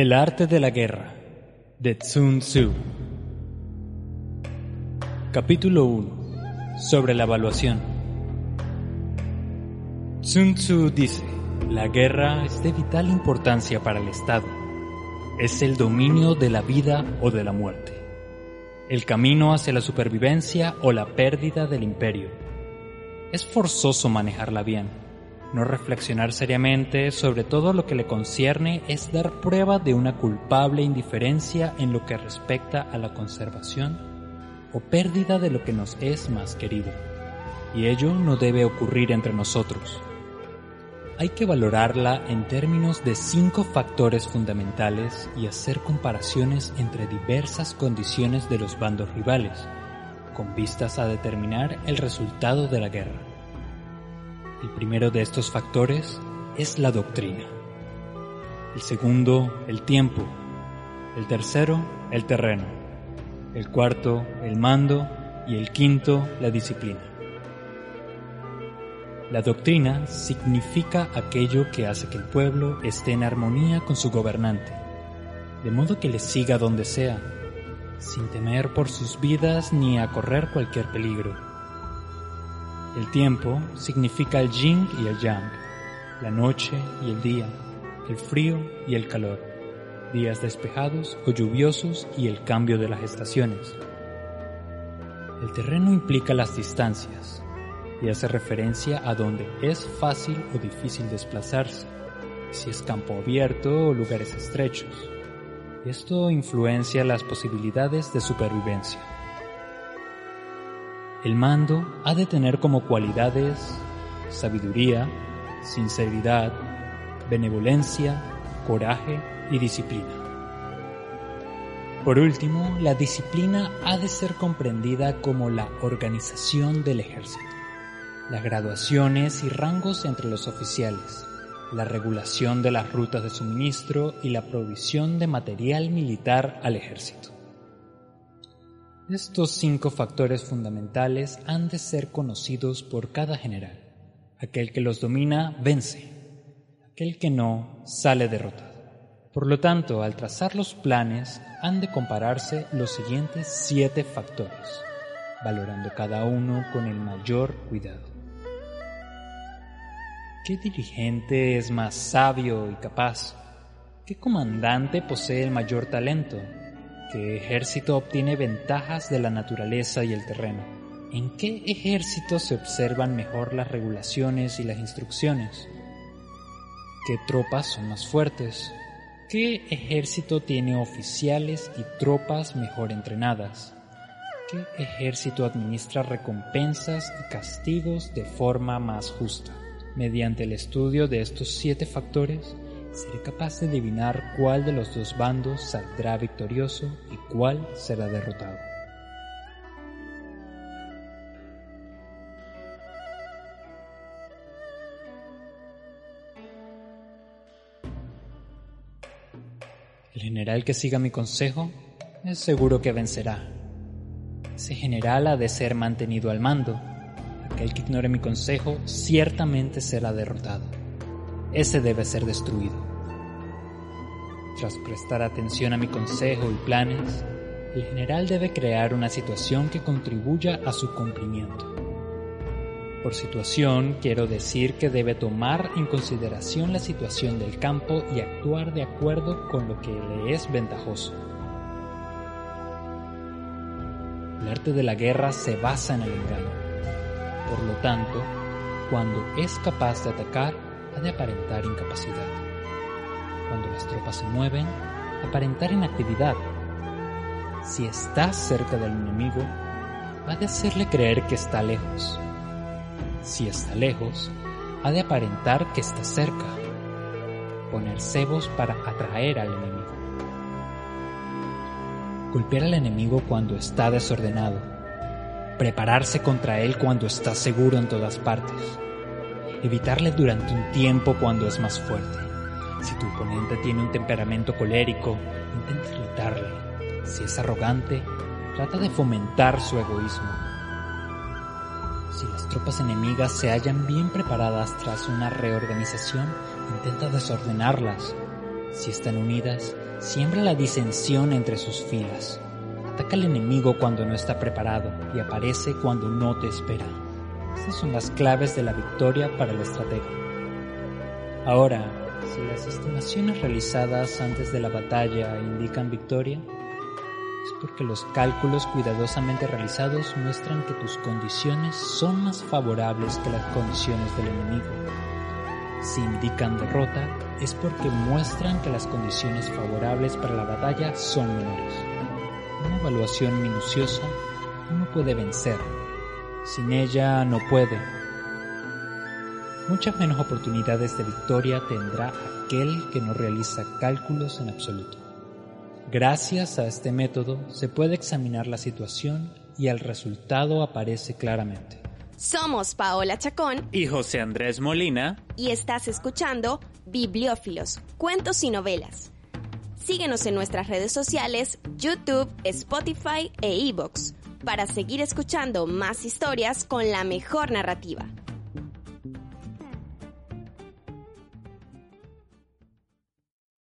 El arte de la guerra de Tsun Tzu Capítulo 1 Sobre la evaluación Sun Tzu dice, la guerra es de vital importancia para el Estado. Es el dominio de la vida o de la muerte. El camino hacia la supervivencia o la pérdida del imperio. Es forzoso manejarla bien. No reflexionar seriamente sobre todo lo que le concierne es dar prueba de una culpable indiferencia en lo que respecta a la conservación o pérdida de lo que nos es más querido. Y ello no debe ocurrir entre nosotros hay que valorarla en términos de cinco factores fundamentales y hacer comparaciones entre diversas condiciones de los bandos rivales, con vistas a determinar el resultado de la guerra. El primero de estos factores es la doctrina. El segundo, el tiempo. El tercero, el terreno. El cuarto, el mando. Y el quinto, la disciplina. La doctrina significa aquello que hace que el pueblo esté en armonía con su gobernante, de modo que le siga donde sea, sin temer por sus vidas ni a correr cualquier peligro. El tiempo significa el yin y el yang, la noche y el día, el frío y el calor, días despejados o lluviosos y el cambio de las estaciones. El terreno implica las distancias, y hace referencia a donde es fácil o difícil desplazarse, si es campo abierto o lugares estrechos. Esto influencia las posibilidades de supervivencia. El mando ha de tener como cualidades sabiduría, sinceridad, benevolencia, coraje y disciplina. Por último, la disciplina ha de ser comprendida como la organización del ejército las graduaciones y rangos entre los oficiales, la regulación de las rutas de suministro y la provisión de material militar al ejército. Estos cinco factores fundamentales han de ser conocidos por cada general. Aquel que los domina vence, aquel que no sale derrotado. Por lo tanto, al trazar los planes han de compararse los siguientes siete factores, valorando cada uno con el mayor cuidado. ¿Qué dirigente es más sabio y capaz? ¿Qué comandante posee el mayor talento? ¿Qué ejército obtiene ventajas de la naturaleza y el terreno? ¿En qué ejército se observan mejor las regulaciones y las instrucciones? ¿Qué tropas son más fuertes? ¿Qué ejército tiene oficiales y tropas mejor entrenadas? ¿Qué ejército administra recompensas y castigos de forma más justa? Mediante el estudio de estos siete factores, seré capaz de adivinar cuál de los dos bandos saldrá victorioso y cuál será derrotado. El general que siga mi consejo es seguro que vencerá. Ese general ha de ser mantenido al mando el que ignore mi consejo ciertamente será derrotado. Ese debe ser destruido. Tras prestar atención a mi consejo y planes, el general debe crear una situación que contribuya a su cumplimiento. Por situación quiero decir que debe tomar en consideración la situación del campo y actuar de acuerdo con lo que le es ventajoso. El arte de la guerra se basa en el engaño. Por lo tanto, cuando es capaz de atacar, ha de aparentar incapacidad. Cuando las tropas se mueven, aparentar inactividad. Si está cerca del enemigo, ha de hacerle creer que está lejos. Si está lejos, ha de aparentar que está cerca. Poner cebos para atraer al enemigo. Golpear al enemigo cuando está desordenado prepararse contra él cuando está seguro en todas partes, evitarle durante un tiempo cuando es más fuerte. Si tu oponente tiene un temperamento colérico, intenta irritarle. Si es arrogante, trata de fomentar su egoísmo. Si las tropas enemigas se hallan bien preparadas tras una reorganización, intenta desordenarlas. Si están unidas, siembra la disensión entre sus filas. Ataca al enemigo cuando no está preparado y aparece cuando no te espera. Son las claves de la victoria para el estratega. Ahora, si las estimaciones realizadas antes de la batalla indican victoria, es porque los cálculos cuidadosamente realizados muestran que tus condiciones son más favorables que las condiciones del enemigo. Si indican derrota, es porque muestran que las condiciones favorables para la batalla son menores. Una evaluación minuciosa uno puede vencer. Sin ella no puede. Muchas menos oportunidades de victoria tendrá aquel que no realiza cálculos en absoluto. Gracias a este método se puede examinar la situación y el resultado aparece claramente. Somos Paola Chacón y José Andrés Molina y estás escuchando Bibliófilos, Cuentos y Novelas. Síguenos en nuestras redes sociales, YouTube, Spotify e iBox para seguir escuchando más historias con la mejor narrativa.